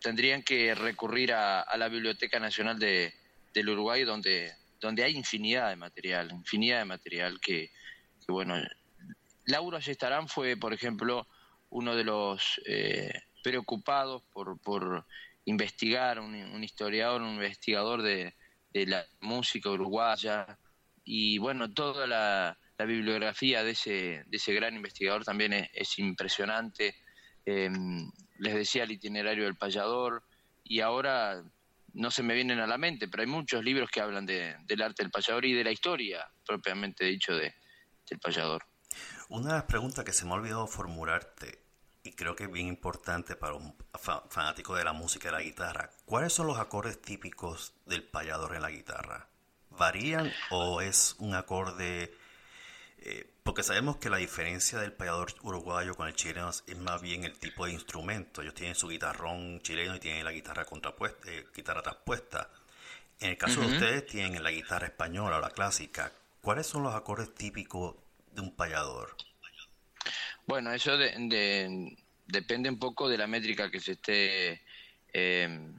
tendrían que recurrir a, la Biblioteca Nacional de, del Uruguay donde, donde hay infinidad de material, infinidad de material que, bueno, Laura Ayestarán fue, por ejemplo, uno de los eh, preocupados por, por investigar, un, historiador, un investigador de la música uruguaya y bueno, toda la, bibliografía de ese, de ese gran investigador también es, impresionante. Em, les decía el itinerario del payador y ahora no se me vienen a la mente, pero hay muchos libros que hablan de, del arte del payador y de la historia propiamente dicho de, del payador. Una de las preguntas que se me ha olvidado formularte y creo que es bien importante para un fanático de la música y la guitarra, ¿cuáles son los acordes típicos del payador en la guitarra? ¿Varían o es un acorde eh, porque sabemos que la diferencia del payador uruguayo con el chileno es más bien el tipo de instrumento. Ellos tienen su guitarrón chileno y tienen la guitarra contrapuesta, eh, guitarra traspuesta. En el caso de ustedes tienen la guitarra española o la clásica. ¿Cuáles son los acordes típicos de un payador? Bueno, eso depende un poco de la métrica que se esté eh,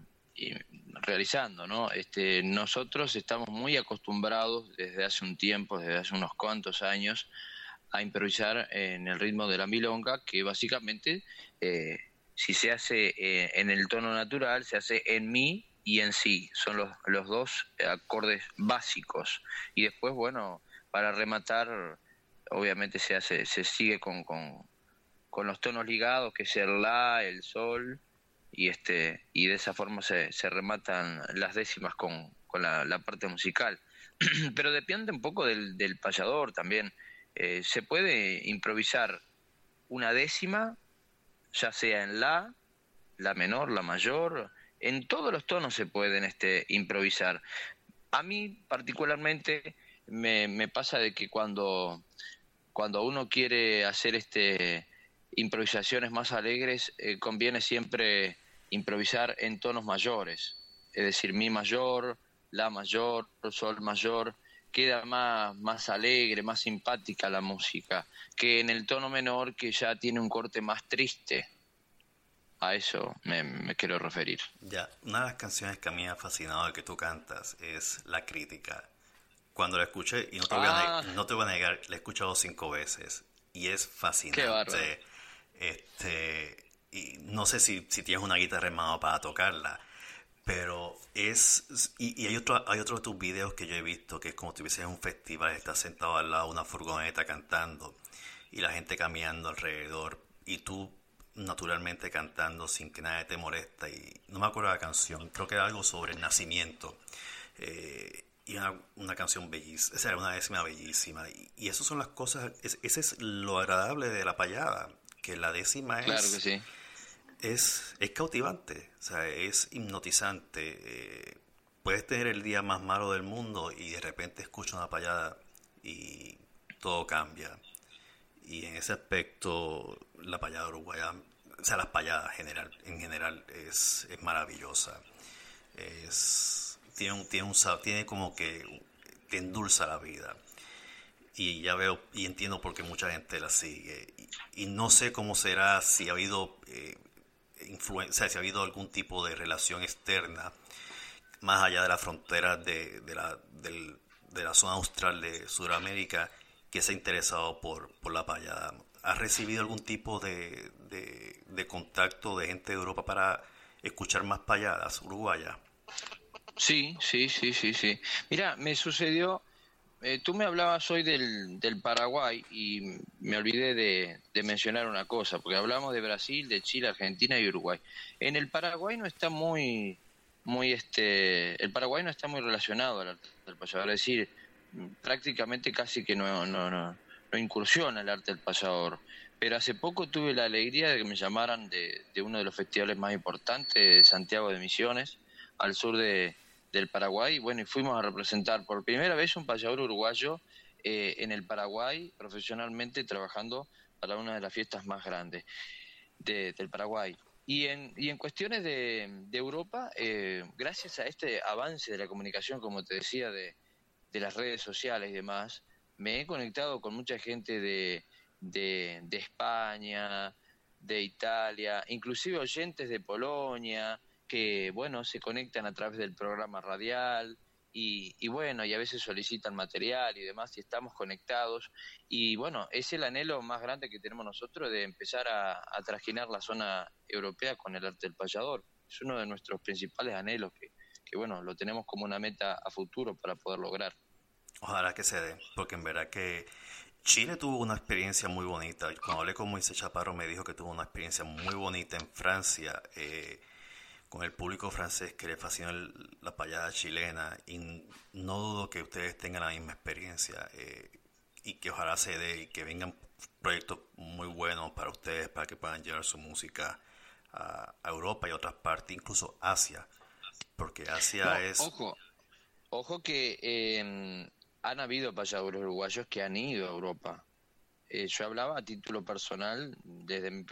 realizando, ¿no? Este, nosotros estamos muy acostumbrados desde hace un tiempo, desde hace unos cuantos años, a improvisar en el ritmo de la milonga, que básicamente, eh, si se hace eh, en el tono natural, se hace en mi y en sí, son los, los dos acordes básicos. Y después, bueno, para rematar, obviamente se hace, se sigue con, con, con los tonos ligados, que es el la, el sol, y este y de esa forma se, se rematan las décimas con, con la, parte musical. [CLEARS THROAT] Pero depende un poco del, del payador también. Eh, se puede improvisar una décima ya sea en la la menor la mayor en todos los tonos se pueden este improvisar. A mí particularmente me, me pasa de que cuando cuando uno quiere hacer este improvisaciones más alegres, eh, conviene siempre improvisar en tonos mayores, es decir, mi mayor, la mayor, sol mayor, queda más, más alegre, más simpática la música, que en el tono menor que ya tiene un corte más triste. A eso me, quiero referir. Ya, una de las canciones que a mí me ha fascinado de que tú cantas es La Crítica. Cuando la escuché, y no te, voy, a ah. no te voy a negar, la he escuchado cinco veces y es fascinante. Este, y no sé si, si tienes una guitarra en mano para tocarla, pero es. Y, hay, otro, hay otro de tus videos que yo he visto que es como si en un festival, estás sentado al lado de una furgoneta cantando y la gente caminando alrededor y tú naturalmente cantando sin que nadie te molesta. Y no me acuerdo la canción, creo que era algo sobre el nacimiento. Eh, y una, una, canción bellísima, o sea, una décima bellísima. Y, y esas son las cosas, ese es lo agradable de la payada que la décima es, es, es cautivante, o sea, es hipnotizante. Eh, puedes tener el día más malo del mundo y de repente escuchas una payada y todo cambia. Y en ese aspecto, la payada uruguaya, o sea, las payadas general, en general es, es maravillosa. Es, tiene, un, tiene, un, tiene como que te endulza la vida y ya veo y entiendo por qué mucha gente la sigue. Y, no sé cómo será si ha habido eh, influencia, si ha habido algún tipo de relación externa más allá de la frontera de, de, la, de la zona austral de Sudamérica que se ha interesado por, por la payada. ¿Has recibido algún tipo de, de, de contacto de gente de Europa para escuchar más payadas uruguayas? Sí, sí, sí, sí, sí. Mira, me sucedió eh, tú me hablabas hoy del, del Paraguay y me olvidé de, mencionar una cosa, porque hablamos de Brasil, de Chile, Argentina y Uruguay. En el Paraguay no está muy, muy este, el Paraguay no está muy relacionado al arte del payador, es decir, prácticamente casi que no, no, no, no incursiona el arte del payador. Pero hace poco tuve la alegría de que me llamaran de, de uno de los festivales más importantes de Santiago de Misiones, al sur de, del Paraguay. Bueno, y fuimos a representar por primera vez un payador uruguayo eh, en el Paraguay, profesionalmente trabajando para una de las fiestas más grandes del Paraguay. Y en, y en cuestiones de, Europa, eh, gracias a este avance de la comunicación, como te decía, de, de, las redes sociales y demás, me he conectado con mucha gente de, de, de España, de Italia, inclusive oyentes de Polonia, que, bueno, se conectan a través del programa radial y, y, bueno, y a veces solicitan material y demás y estamos conectados. Y bueno, es el anhelo más grande que tenemos nosotros de empezar a, a la zona europea con el arte del payador. Es uno de nuestros principales anhelos que, bueno, lo tenemos como una meta a futuro para poder lograr. Ojalá que se dé, porque en verdad que Chile tuvo una experiencia muy bonita. Cuando hablé con Moisés Chaparro me dijo que tuvo una experiencia muy bonita en Francia, eh, con el público francés que le fascina la payada chilena. Y no dudo que ustedes tengan la misma experiencia eh, y que ojalá se dé y que vengan proyectos muy buenos para ustedes, para que puedan llevar su música a, Europa y a otras partes, incluso Asia. Porque Asia es... Ojo, ojo que... Eh, han habido payadores uruguayos que han ido a Europa. Eh, yo hablaba a título personal, desde mi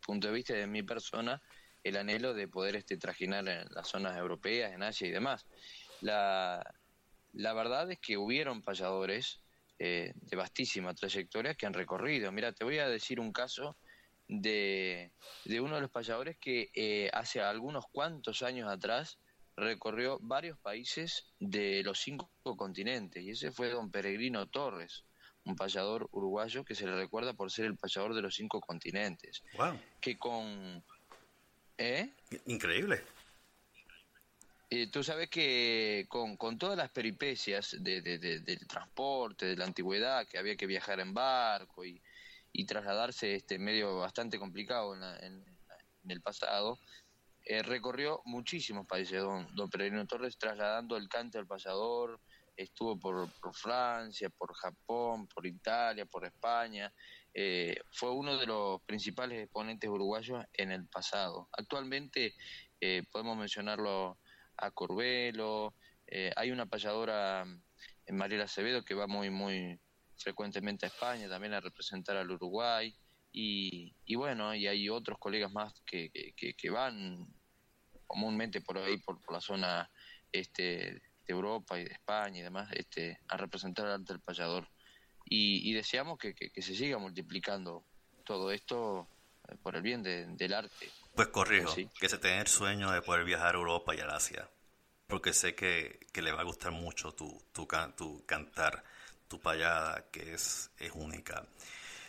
punto de vista, de mi persona, el anhelo de poder este, trajinar en las zonas europeas, en Asia y demás. La, la verdad es que hubieron payadores eh, de vastísima trayectoria que han recorrido. Mira, te voy a decir un caso de, de uno de los payadores que eh, hace algunos cuantos años atrás recorrió varios países de los cinco continentes y ese fue don Peregrino Torres, un payador uruguayo que se le recuerda por ser el payador de los cinco continentes. Wow. Que con... ¿Eh? Increíble. Eh, tú sabes que con, con todas las peripecias de, del transporte, de la antigüedad, que había que viajar en barco y, y trasladarse este medio bastante complicado en, en, en el pasado, eh, recorrió muchísimos países, don, don Peregrino Torres, trasladando el cante al payador, estuvo por, Francia, por Japón, por Italia, por España, eh, fue uno de los principales exponentes uruguayos en el pasado. Actualmente eh, podemos mencionarlo a Corbelo, hay una payadora en Mariela Acevedo que va muy, muy frecuentemente a España, también a representar al Uruguay. Y, y bueno, y hay otros colegas más que, que, van comúnmente por ahí, por, la zona este, de Europa y de España y demás, este, a representar al arte del payador. Y, deseamos que, se siga multiplicando todo esto eh, por el bien del arte. Pues corrijo, que se tenga el sueño de poder viajar a Europa y al Asia, porque sé que, le va a gustar mucho tu, tu, tu cantar, tu payada, que es, es única.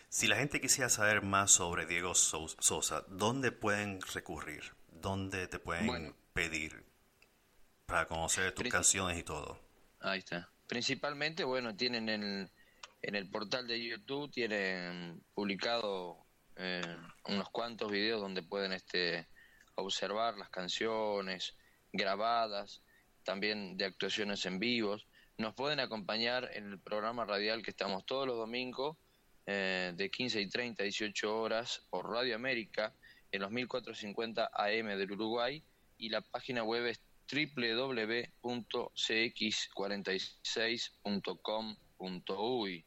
Si la gente quisiera saber más sobre Diego Sosa, ¿dónde pueden recurrir? ¿Dónde te pueden pedir para conocer tus canciones y todo? Ahí está. Principalmente, bueno, tienen en el portal de YouTube, tienen publicado eh, unos cuantos videos donde pueden este, observar las canciones grabadas, también de actuaciones en vivos. Nos pueden acompañar en el programa radial que estamos todos los domingos eh, de 15 y 30 a 18 horas por Radio América en los 1450 AM del Uruguay y la página web es www.cx46.com.uy.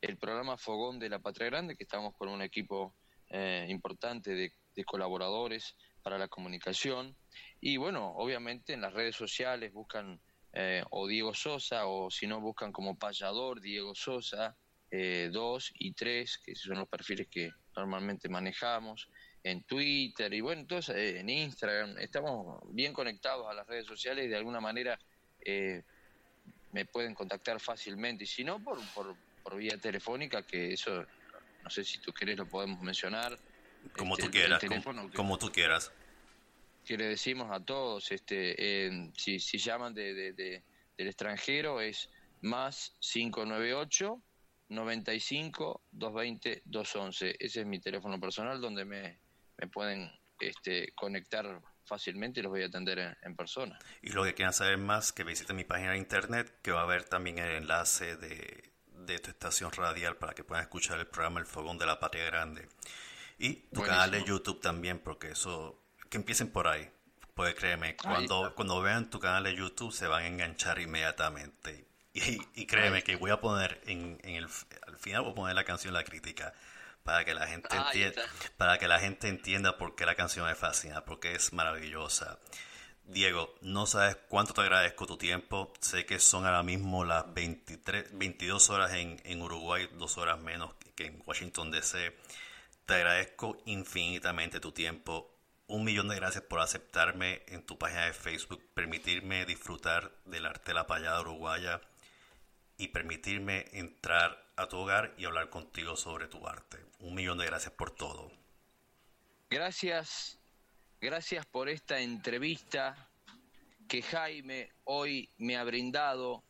El programa Fogón de la Patria Grande, que estamos con un equipo eh, importante de, colaboradores para la comunicación. Y bueno, obviamente en las redes sociales buscan eh, o Diego Sosa o si no buscan como payador Diego Sosa eh, 2 y 3, que son los perfiles que normalmente manejamos, en Twitter y bueno, entonces eh, en Instagram, estamos bien conectados a las redes sociales y de alguna manera eh, me pueden contactar fácilmente, y si no, por, por, vía telefónica, que eso, no sé si tú querés, lo podemos mencionar. Como este, tú quieras, como, tú quieras. Que le decimos a todos, este, si, si llaman de, de, de, del extranjero es más 598 95 220 211. Ese es mi teléfono personal donde me, me pueden este, conectar fácilmente y los voy a atender en, persona. Y lo que quieran saber más, que visiten mi página de internet, que va a haber también el enlace de, de tu estación radial para que puedan escuchar el programa El Fogón de la Patria Grande. Y tu canal de YouTube también, porque eso, que empiecen por ahí. Puede créeme, cuando, cuando vean tu canal de YouTube se van a enganchar inmediatamente. Y, créeme que voy a poner en, el al final voy a poner la canción la crítica para que la gente entienda para que la gente entienda por qué la canción es fascina, porque es maravillosa. Diego, no sabes cuánto te agradezco tu tiempo. Sé que son ahora mismo las 23, 22 horas en, en Uruguay, dos horas menos que en Washington DC. Te agradezco infinitamente tu tiempo. Un millón de gracias por aceptarme en tu página de Facebook, permitirme disfrutar del arte de la payada uruguaya y permitirme entrar a tu hogar y hablar contigo sobre tu arte. Un millón de gracias por todo. Gracias, gracias por esta entrevista que Jaime hoy me ha brindado,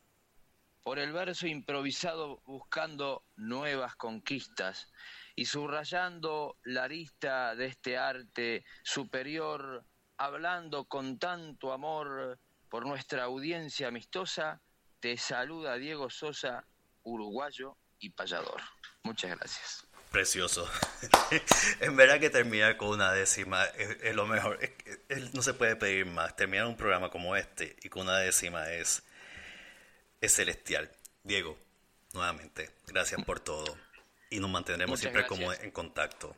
por el verso improvisado buscando nuevas conquistas y subrayando la arista de este arte superior, hablando con tanto amor por nuestra audiencia amistosa, te saluda Diego Sosa, uruguayo y payador. Muchas gracias. Precioso. [LAUGHS] en verdad que terminar con una décima es, lo mejor. no se puede pedir más. Terminar un programa como este y con una décima es, es celestial. Diego, nuevamente, gracias por todo. Y nos mantendremos siempre como en contacto.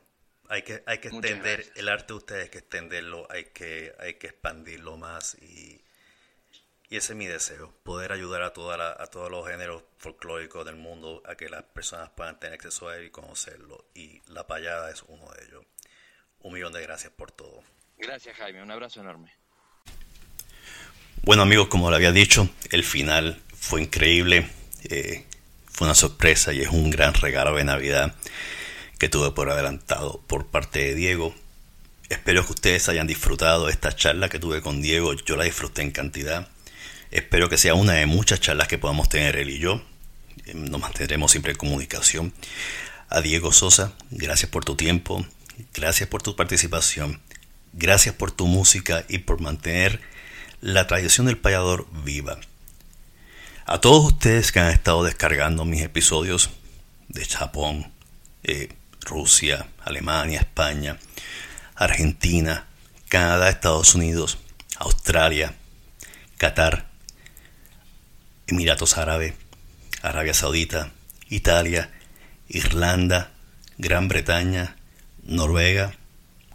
Hay que, hay que extender el arte de ustedes, hay que extenderlo, hay que, hay que expandirlo más y y ese es mi deseo, poder ayudar a, toda a todos los géneros folclóricos del mundo a que las personas puedan tener acceso a él y conocerlo. Y la payada es uno de ellos. Un millón de gracias por todo. Gracias Jaime, un abrazo enorme. Bueno amigos, como lo había dicho, el final fue increíble, eh, fue una sorpresa y es un gran regalo de Navidad que tuve por adelantado por parte de Diego. Espero que ustedes hayan disfrutado esta charla que tuve con Diego, yo la disfruté en cantidad. Espero que sea una de muchas charlas que podamos tener él y yo. Nos mantendremos siempre en comunicación. A Diego Sosa, gracias por tu tiempo, gracias por tu participación, gracias por tu música y por mantener la tradición del payador viva. A todos ustedes que han estado descargando mis episodios de Japón, eh, Rusia, Alemania, España, Argentina, Canadá, Estados Unidos, Australia, Qatar, Emiratos Árabes, Arabia Saudita, Italia, Irlanda, Gran Bretaña, Noruega.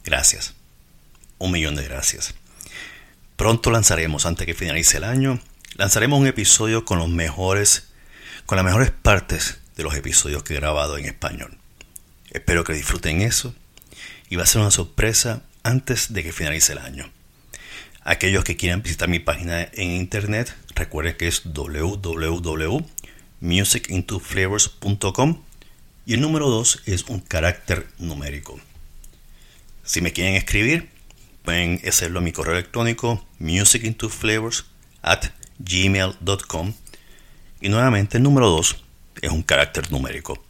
Gracias. Un millón de gracias. Pronto lanzaremos, antes que finalice el año, lanzaremos un episodio con los mejores, con las mejores partes de los episodios que he grabado en español. Espero que disfruten eso y va a ser una sorpresa antes de que finalice el año. Aquellos que quieran visitar mi página en internet, recuerden que es www.musicintoflavors.com y el número 2 es un carácter numérico. Si me quieren escribir, pueden hacerlo a mi correo electrónico musicintoflavors at gmail.com y nuevamente el número 2 es un carácter numérico.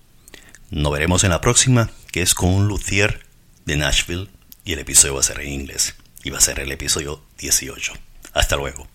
Nos veremos en la próxima, que es con un luthier de Nashville y el episodio va a ser en inglés y va a ser el episodio 18. Hasta luego.